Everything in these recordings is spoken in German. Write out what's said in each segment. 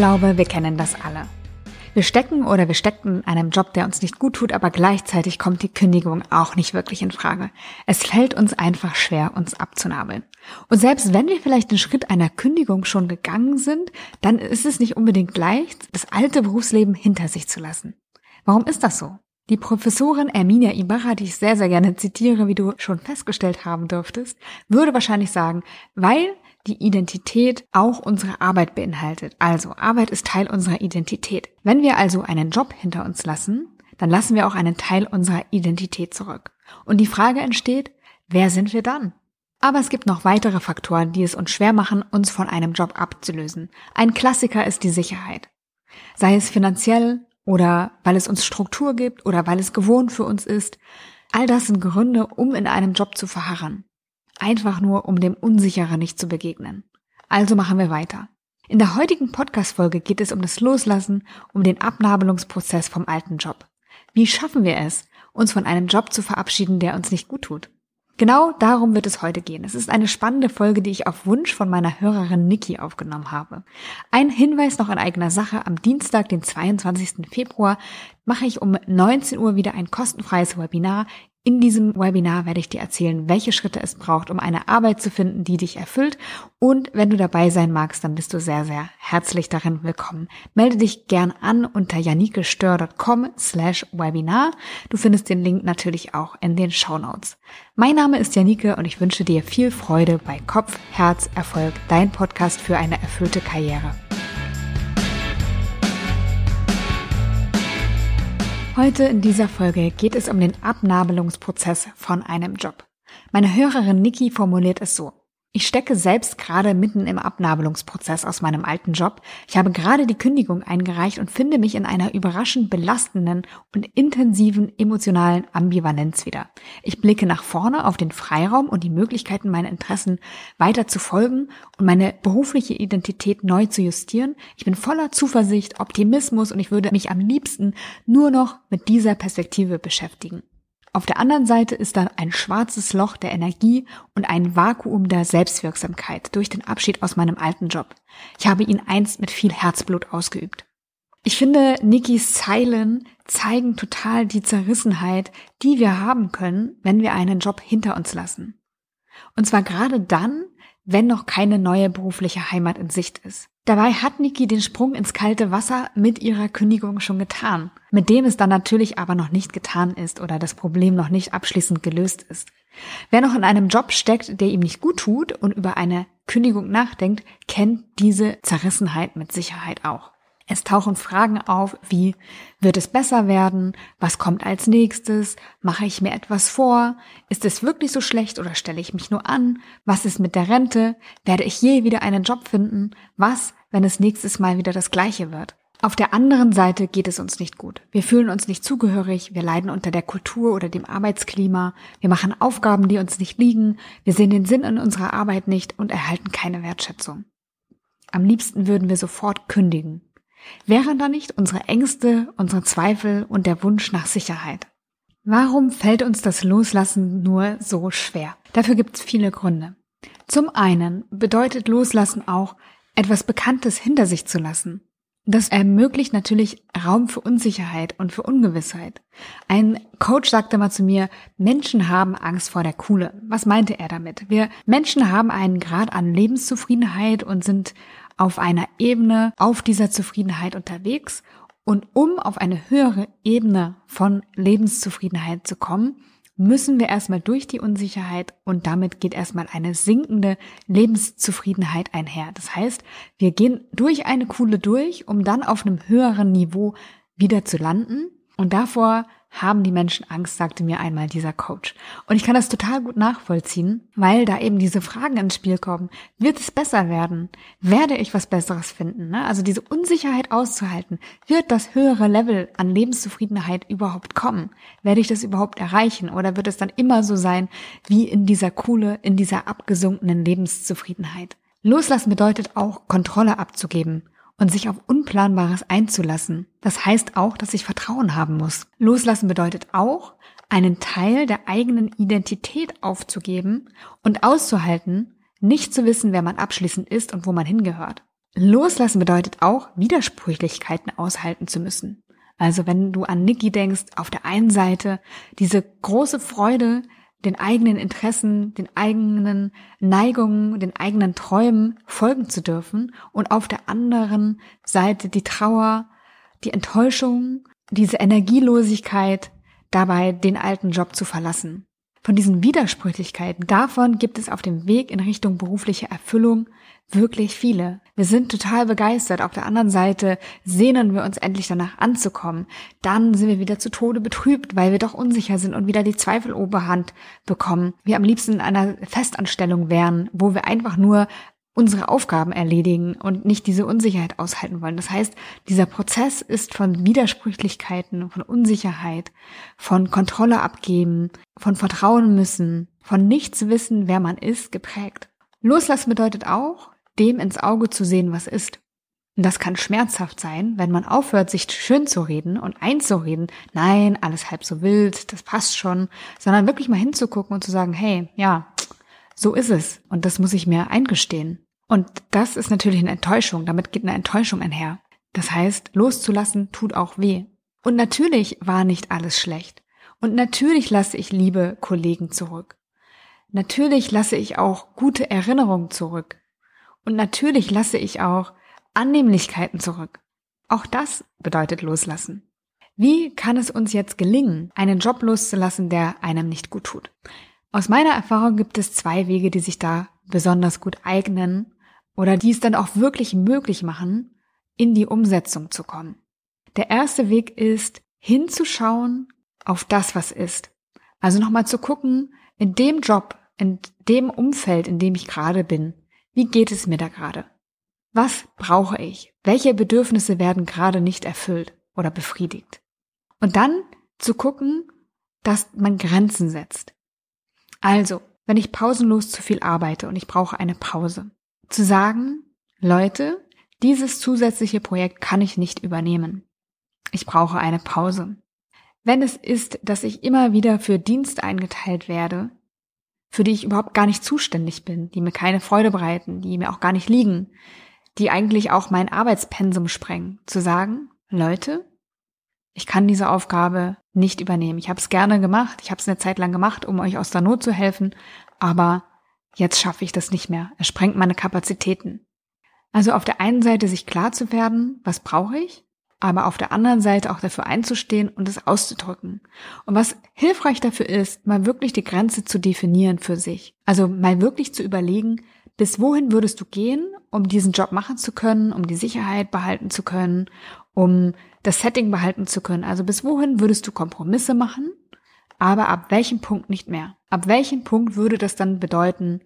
glaube, wir kennen das alle. Wir stecken oder wir stecken in einem Job, der uns nicht gut tut, aber gleichzeitig kommt die Kündigung auch nicht wirklich in Frage. Es fällt uns einfach schwer, uns abzunabeln. Und selbst wenn wir vielleicht den Schritt einer Kündigung schon gegangen sind, dann ist es nicht unbedingt leicht, das alte Berufsleben hinter sich zu lassen. Warum ist das so? Die Professorin Erminia Ibarra, die ich sehr, sehr gerne zitiere, wie du schon festgestellt haben dürftest, würde wahrscheinlich sagen, weil die Identität auch unsere Arbeit beinhaltet. Also Arbeit ist Teil unserer Identität. Wenn wir also einen Job hinter uns lassen, dann lassen wir auch einen Teil unserer Identität zurück. Und die Frage entsteht, wer sind wir dann? Aber es gibt noch weitere Faktoren, die es uns schwer machen, uns von einem Job abzulösen. Ein Klassiker ist die Sicherheit. Sei es finanziell oder weil es uns Struktur gibt oder weil es gewohnt für uns ist. All das sind Gründe, um in einem Job zu verharren. Einfach nur, um dem Unsicheren nicht zu begegnen. Also machen wir weiter. In der heutigen Podcast-Folge geht es um das Loslassen, um den Abnabelungsprozess vom alten Job. Wie schaffen wir es, uns von einem Job zu verabschieden, der uns nicht gut tut? Genau darum wird es heute gehen. Es ist eine spannende Folge, die ich auf Wunsch von meiner Hörerin Niki aufgenommen habe. Ein Hinweis noch in eigener Sache. Am Dienstag, den 22. Februar, mache ich um 19 Uhr wieder ein kostenfreies Webinar, in diesem Webinar werde ich dir erzählen, welche Schritte es braucht, um eine Arbeit zu finden, die dich erfüllt. Und wenn du dabei sein magst, dann bist du sehr, sehr herzlich darin willkommen. Melde dich gern an unter janikestör.com slash Webinar. Du findest den Link natürlich auch in den Show Notes. Mein Name ist Janike und ich wünsche dir viel Freude bei Kopf, Herz, Erfolg, dein Podcast für eine erfüllte Karriere. Heute in dieser Folge geht es um den Abnabelungsprozess von einem Job. Meine Hörerin Niki formuliert es so. Ich stecke selbst gerade mitten im Abnabelungsprozess aus meinem alten Job. Ich habe gerade die Kündigung eingereicht und finde mich in einer überraschend belastenden und intensiven emotionalen Ambivalenz wieder. Ich blicke nach vorne auf den Freiraum und die Möglichkeiten, meinen Interessen weiter zu folgen und meine berufliche Identität neu zu justieren. Ich bin voller Zuversicht, Optimismus und ich würde mich am liebsten nur noch mit dieser Perspektive beschäftigen. Auf der anderen Seite ist dann ein schwarzes Loch der Energie und ein Vakuum der Selbstwirksamkeit durch den Abschied aus meinem alten Job. Ich habe ihn einst mit viel Herzblut ausgeübt. Ich finde, Nikis Zeilen zeigen total die Zerrissenheit, die wir haben können, wenn wir einen Job hinter uns lassen. Und zwar gerade dann, wenn noch keine neue berufliche Heimat in Sicht ist. Dabei hat Niki den Sprung ins kalte Wasser mit ihrer Kündigung schon getan, mit dem es dann natürlich aber noch nicht getan ist oder das Problem noch nicht abschließend gelöst ist. Wer noch in einem Job steckt, der ihm nicht gut tut und über eine Kündigung nachdenkt, kennt diese Zerrissenheit mit Sicherheit auch. Es tauchen Fragen auf wie, wird es besser werden? Was kommt als nächstes? Mache ich mir etwas vor? Ist es wirklich so schlecht oder stelle ich mich nur an? Was ist mit der Rente? Werde ich je wieder einen Job finden? Was, wenn es nächstes Mal wieder das gleiche wird? Auf der anderen Seite geht es uns nicht gut. Wir fühlen uns nicht zugehörig, wir leiden unter der Kultur oder dem Arbeitsklima, wir machen Aufgaben, die uns nicht liegen, wir sehen den Sinn in unserer Arbeit nicht und erhalten keine Wertschätzung. Am liebsten würden wir sofort kündigen. Wären da nicht unsere Ängste, unsere Zweifel und der Wunsch nach Sicherheit? Warum fällt uns das Loslassen nur so schwer? Dafür gibt es viele Gründe. Zum einen bedeutet Loslassen auch, etwas Bekanntes hinter sich zu lassen. Das ermöglicht natürlich Raum für Unsicherheit und für Ungewissheit. Ein Coach sagte mal zu mir, Menschen haben Angst vor der Kuhle. Was meinte er damit? Wir Menschen haben einen Grad an Lebenszufriedenheit und sind auf einer Ebene auf dieser Zufriedenheit unterwegs. Und um auf eine höhere Ebene von Lebenszufriedenheit zu kommen, müssen wir erstmal durch die Unsicherheit und damit geht erstmal eine sinkende Lebenszufriedenheit einher. Das heißt, wir gehen durch eine Kuhle durch, um dann auf einem höheren Niveau wieder zu landen. Und davor haben die Menschen Angst, sagte mir einmal dieser Coach. Und ich kann das total gut nachvollziehen, weil da eben diese Fragen ins Spiel kommen. Wird es besser werden? Werde ich was Besseres finden? Ne? Also diese Unsicherheit auszuhalten. Wird das höhere Level an Lebenszufriedenheit überhaupt kommen? Werde ich das überhaupt erreichen? Oder wird es dann immer so sein wie in dieser Kuhle, in dieser abgesunkenen Lebenszufriedenheit? Loslassen bedeutet auch, Kontrolle abzugeben und sich auf Unplanbares einzulassen. Das heißt auch, dass ich Vertrauen haben muss. Loslassen bedeutet auch, einen Teil der eigenen Identität aufzugeben und auszuhalten, nicht zu wissen, wer man abschließend ist und wo man hingehört. Loslassen bedeutet auch, Widersprüchlichkeiten aushalten zu müssen. Also wenn du an Niki denkst, auf der einen Seite diese große Freude, den eigenen Interessen, den eigenen Neigungen, den eigenen Träumen folgen zu dürfen und auf der anderen Seite die Trauer, die Enttäuschung, diese Energielosigkeit, dabei den alten Job zu verlassen. Von diesen Widersprüchlichkeiten, davon gibt es auf dem Weg in Richtung berufliche Erfüllung wirklich viele. Wir sind total begeistert. Auf der anderen Seite sehnen wir uns endlich danach anzukommen. Dann sind wir wieder zu Tode betrübt, weil wir doch unsicher sind und wieder die Zweifel Oberhand bekommen. Wir am liebsten in einer Festanstellung wären, wo wir einfach nur unsere Aufgaben erledigen und nicht diese Unsicherheit aushalten wollen. Das heißt, dieser Prozess ist von Widersprüchlichkeiten, von Unsicherheit, von Kontrolle abgeben, von Vertrauen müssen, von nichts wissen, wer man ist, geprägt. Loslassen bedeutet auch, dem ins Auge zu sehen, was ist. Und das kann schmerzhaft sein, wenn man aufhört, sich schön zu reden und einzureden, nein, alles halb so wild, das passt schon, sondern wirklich mal hinzugucken und zu sagen, hey, ja, so ist es. Und das muss ich mir eingestehen. Und das ist natürlich eine Enttäuschung. Damit geht eine Enttäuschung einher. Das heißt, loszulassen tut auch weh. Und natürlich war nicht alles schlecht. Und natürlich lasse ich liebe Kollegen zurück. Natürlich lasse ich auch gute Erinnerungen zurück. Und natürlich lasse ich auch Annehmlichkeiten zurück. Auch das bedeutet loslassen. Wie kann es uns jetzt gelingen, einen Job loszulassen, der einem nicht gut tut? Aus meiner Erfahrung gibt es zwei Wege, die sich da besonders gut eignen oder die es dann auch wirklich möglich machen, in die Umsetzung zu kommen. Der erste Weg ist, hinzuschauen auf das, was ist. Also nochmal zu gucken, in dem Job, in dem Umfeld, in dem ich gerade bin, wie geht es mir da gerade? Was brauche ich? Welche Bedürfnisse werden gerade nicht erfüllt oder befriedigt? Und dann zu gucken, dass man Grenzen setzt. Also, wenn ich pausenlos zu viel arbeite und ich brauche eine Pause, zu sagen, Leute, dieses zusätzliche Projekt kann ich nicht übernehmen. Ich brauche eine Pause. Wenn es ist, dass ich immer wieder für Dienst eingeteilt werde, für die ich überhaupt gar nicht zuständig bin, die mir keine Freude bereiten, die mir auch gar nicht liegen, die eigentlich auch mein Arbeitspensum sprengen, zu sagen, Leute, ich kann diese Aufgabe nicht übernehmen. Ich habe es gerne gemacht, ich habe es eine Zeit lang gemacht, um euch aus der Not zu helfen, aber jetzt schaffe ich das nicht mehr. Es sprengt meine Kapazitäten. Also auf der einen Seite sich klar zu werden, was brauche ich, aber auf der anderen Seite auch dafür einzustehen und es auszudrücken. Und was hilfreich dafür ist, mal wirklich die Grenze zu definieren für sich. Also mal wirklich zu überlegen, bis wohin würdest du gehen, um diesen Job machen zu können, um die Sicherheit behalten zu können, um das Setting behalten zu können. Also bis wohin würdest du Kompromisse machen, aber ab welchem Punkt nicht mehr? Ab welchem Punkt würde das dann bedeuten,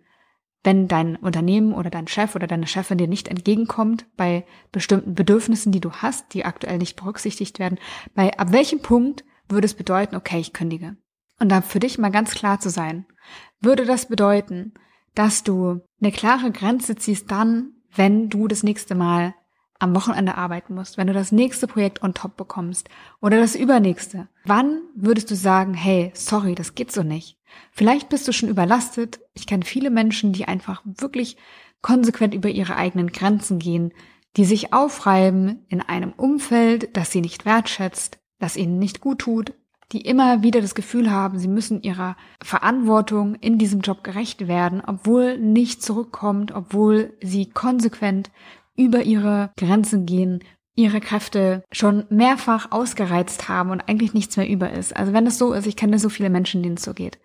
wenn dein Unternehmen oder dein Chef oder deine Chefin dir nicht entgegenkommt bei bestimmten Bedürfnissen, die du hast, die aktuell nicht berücksichtigt werden, bei ab welchem Punkt würde es bedeuten, okay, ich kündige. Und da für dich mal ganz klar zu sein, würde das bedeuten, dass du eine klare Grenze ziehst dann, wenn du das nächste Mal am Wochenende arbeiten musst, wenn du das nächste Projekt on top bekommst oder das übernächste. Wann würdest du sagen, hey, sorry, das geht so nicht? Vielleicht bist du schon überlastet. Ich kenne viele Menschen, die einfach wirklich konsequent über ihre eigenen Grenzen gehen, die sich aufreiben in einem Umfeld, das sie nicht wertschätzt, das ihnen nicht gut tut, die immer wieder das Gefühl haben, sie müssen ihrer Verantwortung in diesem Job gerecht werden, obwohl nicht zurückkommt, obwohl sie konsequent über ihre Grenzen gehen, ihre Kräfte schon mehrfach ausgereizt haben und eigentlich nichts mehr über ist. Also wenn es so ist, ich kenne so viele Menschen, denen es so geht,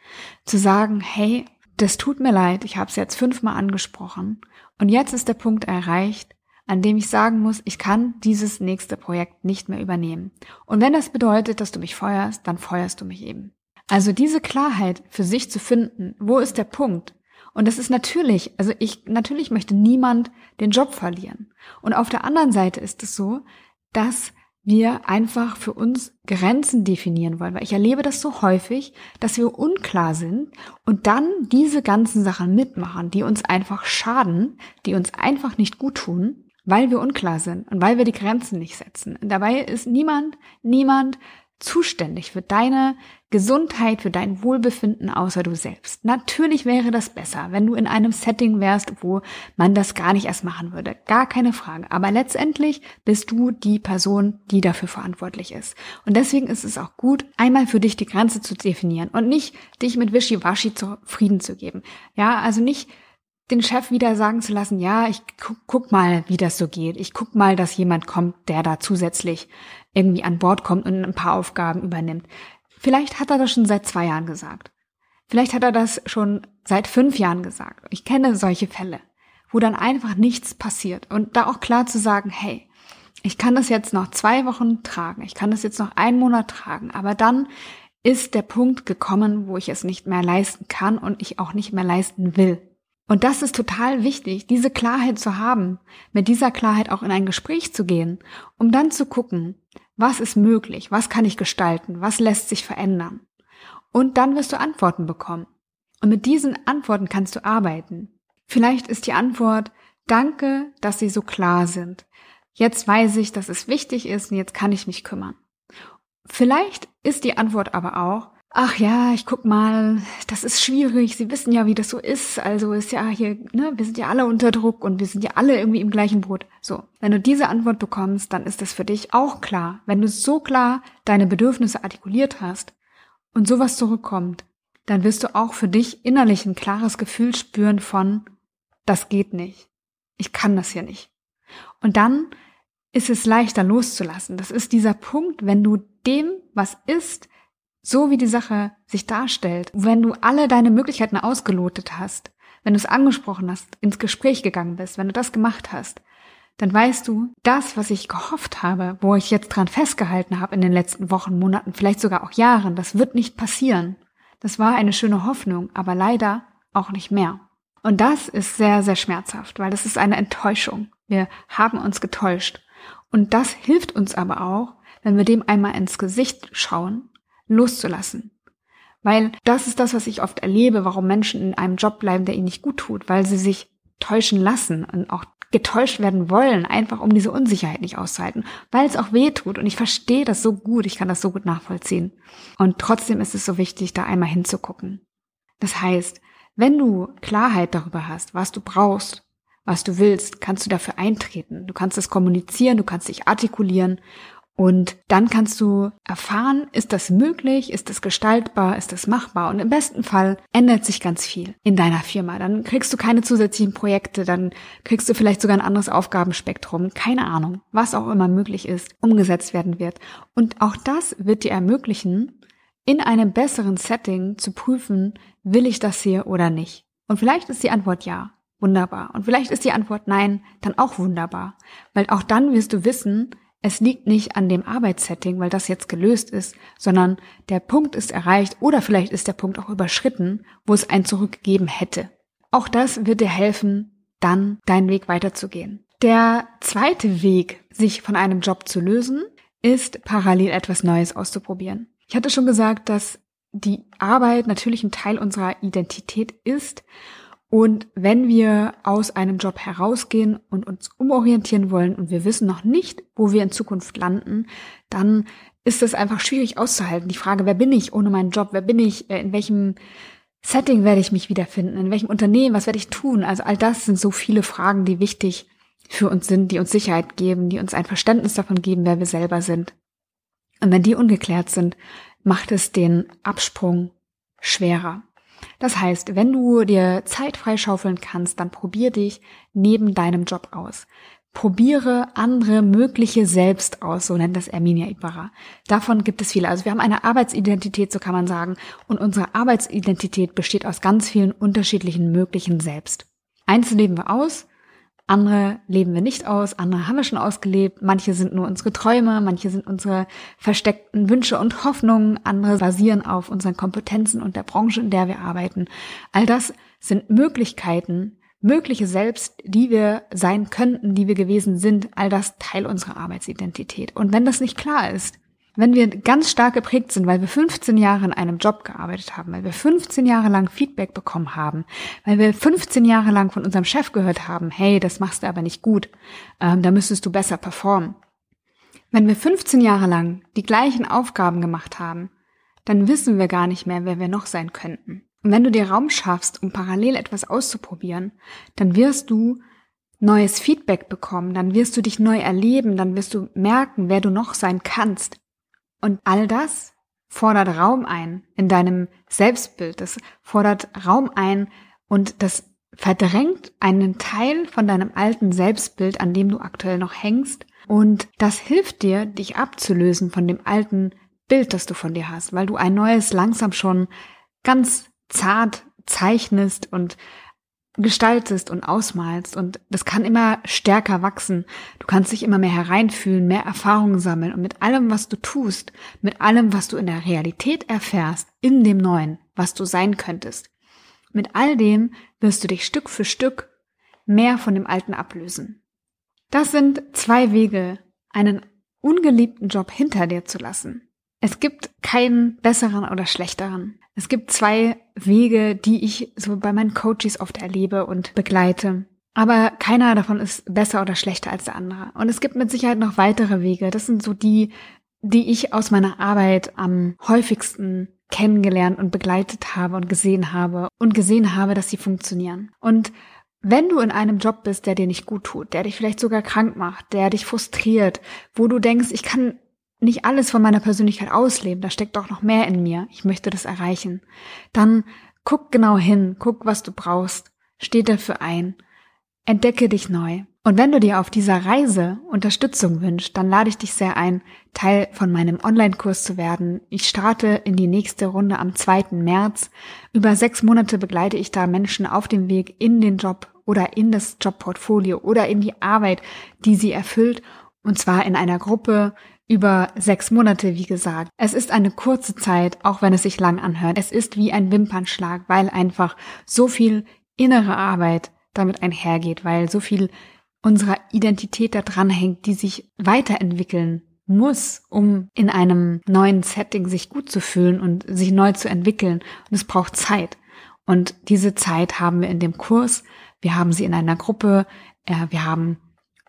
zu sagen, hey, das tut mir leid, ich habe es jetzt fünfmal angesprochen und jetzt ist der Punkt erreicht, an dem ich sagen muss, ich kann dieses nächste Projekt nicht mehr übernehmen. Und wenn das bedeutet, dass du mich feuerst, dann feuerst du mich eben. Also diese Klarheit für sich zu finden, wo ist der Punkt, und das ist natürlich, also ich, natürlich möchte niemand den Job verlieren. Und auf der anderen Seite ist es so, dass wir einfach für uns Grenzen definieren wollen, weil ich erlebe das so häufig, dass wir unklar sind und dann diese ganzen Sachen mitmachen, die uns einfach schaden, die uns einfach nicht gut tun, weil wir unklar sind und weil wir die Grenzen nicht setzen. Und dabei ist niemand, niemand zuständig für deine Gesundheit, für dein Wohlbefinden außer du selbst. Natürlich wäre das besser, wenn du in einem Setting wärst, wo man das gar nicht erst machen würde. Gar keine Frage. Aber letztendlich bist du die Person, die dafür verantwortlich ist. Und deswegen ist es auch gut, einmal für dich die Grenze zu definieren und nicht dich mit Wischiwaschi zufrieden zu geben. Ja, also nicht den Chef wieder sagen zu lassen, ja, ich guck, guck mal, wie das so geht. Ich guck mal, dass jemand kommt, der da zusätzlich irgendwie an Bord kommt und ein paar Aufgaben übernimmt. Vielleicht hat er das schon seit zwei Jahren gesagt. Vielleicht hat er das schon seit fünf Jahren gesagt. Ich kenne solche Fälle, wo dann einfach nichts passiert. Und da auch klar zu sagen, hey, ich kann das jetzt noch zwei Wochen tragen, ich kann das jetzt noch einen Monat tragen, aber dann ist der Punkt gekommen, wo ich es nicht mehr leisten kann und ich auch nicht mehr leisten will. Und das ist total wichtig, diese Klarheit zu haben, mit dieser Klarheit auch in ein Gespräch zu gehen, um dann zu gucken, was ist möglich, was kann ich gestalten, was lässt sich verändern. Und dann wirst du Antworten bekommen. Und mit diesen Antworten kannst du arbeiten. Vielleicht ist die Antwort, danke, dass sie so klar sind. Jetzt weiß ich, dass es wichtig ist und jetzt kann ich mich kümmern. Vielleicht ist die Antwort aber auch, ach ja, ich guck mal, das ist schwierig, Sie wissen ja, wie das so ist, also ist ja hier, ne, wir sind ja alle unter Druck und wir sind ja alle irgendwie im gleichen Boot. So, wenn du diese Antwort bekommst, dann ist das für dich auch klar. Wenn du so klar deine Bedürfnisse artikuliert hast und sowas zurückkommt, dann wirst du auch für dich innerlich ein klares Gefühl spüren von, das geht nicht. Ich kann das hier nicht. Und dann ist es leichter loszulassen. Das ist dieser Punkt, wenn du dem, was ist, so wie die Sache sich darstellt, wenn du alle deine Möglichkeiten ausgelotet hast, wenn du es angesprochen hast, ins Gespräch gegangen bist, wenn du das gemacht hast, dann weißt du, das, was ich gehofft habe, wo ich jetzt dran festgehalten habe in den letzten Wochen, Monaten, vielleicht sogar auch Jahren, das wird nicht passieren. Das war eine schöne Hoffnung, aber leider auch nicht mehr. Und das ist sehr, sehr schmerzhaft, weil das ist eine Enttäuschung. Wir haben uns getäuscht. Und das hilft uns aber auch, wenn wir dem einmal ins Gesicht schauen loszulassen. Weil das ist das, was ich oft erlebe, warum Menschen in einem Job bleiben, der ihnen nicht gut tut, weil sie sich täuschen lassen und auch getäuscht werden wollen, einfach um diese Unsicherheit nicht auszuhalten, weil es auch weh tut. Und ich verstehe das so gut, ich kann das so gut nachvollziehen. Und trotzdem ist es so wichtig, da einmal hinzugucken. Das heißt, wenn du Klarheit darüber hast, was du brauchst, was du willst, kannst du dafür eintreten. Du kannst es kommunizieren, du kannst dich artikulieren und dann kannst du erfahren, ist das möglich, ist das gestaltbar, ist das machbar. Und im besten Fall ändert sich ganz viel in deiner Firma. Dann kriegst du keine zusätzlichen Projekte, dann kriegst du vielleicht sogar ein anderes Aufgabenspektrum, keine Ahnung, was auch immer möglich ist, umgesetzt werden wird. Und auch das wird dir ermöglichen, in einem besseren Setting zu prüfen, will ich das hier oder nicht. Und vielleicht ist die Antwort ja. Wunderbar. Und vielleicht ist die Antwort nein, dann auch wunderbar. Weil auch dann wirst du wissen, es liegt nicht an dem Arbeitssetting, weil das jetzt gelöst ist, sondern der Punkt ist erreicht oder vielleicht ist der Punkt auch überschritten, wo es ein zurückgegeben hätte. Auch das wird dir helfen, dann deinen Weg weiterzugehen. Der zweite Weg, sich von einem Job zu lösen, ist parallel etwas Neues auszuprobieren. Ich hatte schon gesagt, dass die Arbeit natürlich ein Teil unserer Identität ist und wenn wir aus einem Job herausgehen und uns umorientieren wollen und wir wissen noch nicht, wo wir in Zukunft landen, dann ist es einfach schwierig auszuhalten. Die Frage, wer bin ich ohne meinen Job? Wer bin ich? Äh, in welchem Setting werde ich mich wiederfinden? In welchem Unternehmen? Was werde ich tun? Also all das sind so viele Fragen, die wichtig für uns sind, die uns Sicherheit geben, die uns ein Verständnis davon geben, wer wir selber sind. Und wenn die ungeklärt sind, macht es den Absprung schwerer. Das heißt, wenn du dir Zeit freischaufeln kannst, dann probier dich neben deinem Job aus. Probiere andere mögliche selbst aus, so nennt das Erminia Ibarra. Davon gibt es viele. Also wir haben eine Arbeitsidentität, so kann man sagen, und unsere Arbeitsidentität besteht aus ganz vielen unterschiedlichen möglichen Selbst. Eins leben wir aus, andere leben wir nicht aus, andere haben wir schon ausgelebt, manche sind nur unsere Träume, manche sind unsere versteckten Wünsche und Hoffnungen, andere basieren auf unseren Kompetenzen und der Branche, in der wir arbeiten. All das sind Möglichkeiten, mögliche Selbst, die wir sein könnten, die wir gewesen sind, all das Teil unserer Arbeitsidentität. Und wenn das nicht klar ist, wenn wir ganz stark geprägt sind, weil wir 15 Jahre in einem Job gearbeitet haben, weil wir 15 Jahre lang Feedback bekommen haben, weil wir 15 Jahre lang von unserem Chef gehört haben, hey, das machst du aber nicht gut, ähm, da müsstest du besser performen. Wenn wir 15 Jahre lang die gleichen Aufgaben gemacht haben, dann wissen wir gar nicht mehr, wer wir noch sein könnten. Und wenn du dir Raum schaffst, um parallel etwas auszuprobieren, dann wirst du neues Feedback bekommen, dann wirst du dich neu erleben, dann wirst du merken, wer du noch sein kannst. Und all das fordert Raum ein in deinem Selbstbild, das fordert Raum ein und das verdrängt einen Teil von deinem alten Selbstbild, an dem du aktuell noch hängst. Und das hilft dir, dich abzulösen von dem alten Bild, das du von dir hast, weil du ein neues langsam schon ganz zart zeichnest und gestaltest und ausmalst und das kann immer stärker wachsen. Du kannst dich immer mehr hereinfühlen, mehr Erfahrungen sammeln und mit allem, was du tust, mit allem, was du in der Realität erfährst, in dem Neuen, was du sein könntest, mit all dem wirst du dich Stück für Stück mehr von dem Alten ablösen. Das sind zwei Wege, einen ungeliebten Job hinter dir zu lassen. Es gibt keinen besseren oder schlechteren. Es gibt zwei Wege, die ich so bei meinen Coaches oft erlebe und begleite. Aber keiner davon ist besser oder schlechter als der andere. Und es gibt mit Sicherheit noch weitere Wege. Das sind so die, die ich aus meiner Arbeit am häufigsten kennengelernt und begleitet habe und gesehen habe und gesehen habe, dass sie funktionieren. Und wenn du in einem Job bist, der dir nicht gut tut, der dich vielleicht sogar krank macht, der dich frustriert, wo du denkst, ich kann nicht alles von meiner Persönlichkeit ausleben, da steckt doch noch mehr in mir, ich möchte das erreichen, dann guck genau hin, guck, was du brauchst, steh dafür ein, entdecke dich neu. Und wenn du dir auf dieser Reise Unterstützung wünschst, dann lade ich dich sehr ein, Teil von meinem Online-Kurs zu werden. Ich starte in die nächste Runde am 2. März. Über sechs Monate begleite ich da Menschen auf dem Weg in den Job oder in das Jobportfolio oder in die Arbeit, die sie erfüllt. Und zwar in einer Gruppe, über sechs Monate, wie gesagt. Es ist eine kurze Zeit, auch wenn es sich lang anhört. Es ist wie ein Wimpernschlag, weil einfach so viel innere Arbeit damit einhergeht, weil so viel unserer Identität da dran hängt, die sich weiterentwickeln muss, um in einem neuen Setting sich gut zu fühlen und sich neu zu entwickeln. Und es braucht Zeit. Und diese Zeit haben wir in dem Kurs. Wir haben sie in einer Gruppe. Wir haben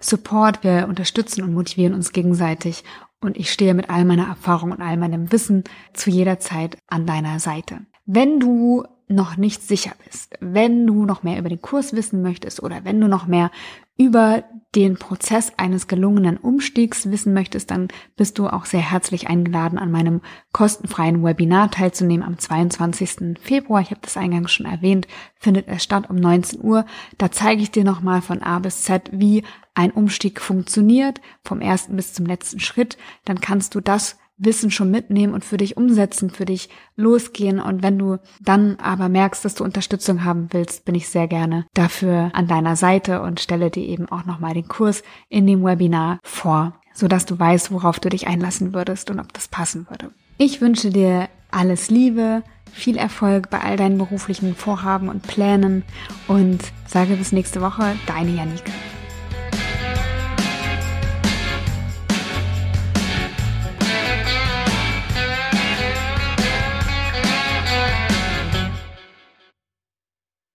Support. Wir unterstützen und motivieren uns gegenseitig und ich stehe mit all meiner Erfahrung und all meinem Wissen zu jeder Zeit an deiner Seite. Wenn du noch nicht sicher bist, wenn du noch mehr über den Kurs wissen möchtest oder wenn du noch mehr über den Prozess eines gelungenen Umstiegs wissen möchtest, dann bist du auch sehr herzlich eingeladen, an meinem kostenfreien Webinar teilzunehmen am 22. Februar. Ich habe das eingangs schon erwähnt, findet es statt um 19 Uhr. Da zeige ich dir nochmal von A bis Z, wie ein Umstieg funktioniert, vom ersten bis zum letzten Schritt. Dann kannst du das Wissen schon mitnehmen und für dich umsetzen, für dich losgehen. Und wenn du dann aber merkst, dass du Unterstützung haben willst, bin ich sehr gerne dafür an deiner Seite und stelle dir eben auch nochmal den Kurs in dem Webinar vor, sodass du weißt, worauf du dich einlassen würdest und ob das passen würde. Ich wünsche dir alles Liebe, viel Erfolg bei all deinen beruflichen Vorhaben und Plänen und sage bis nächste Woche, deine Janike.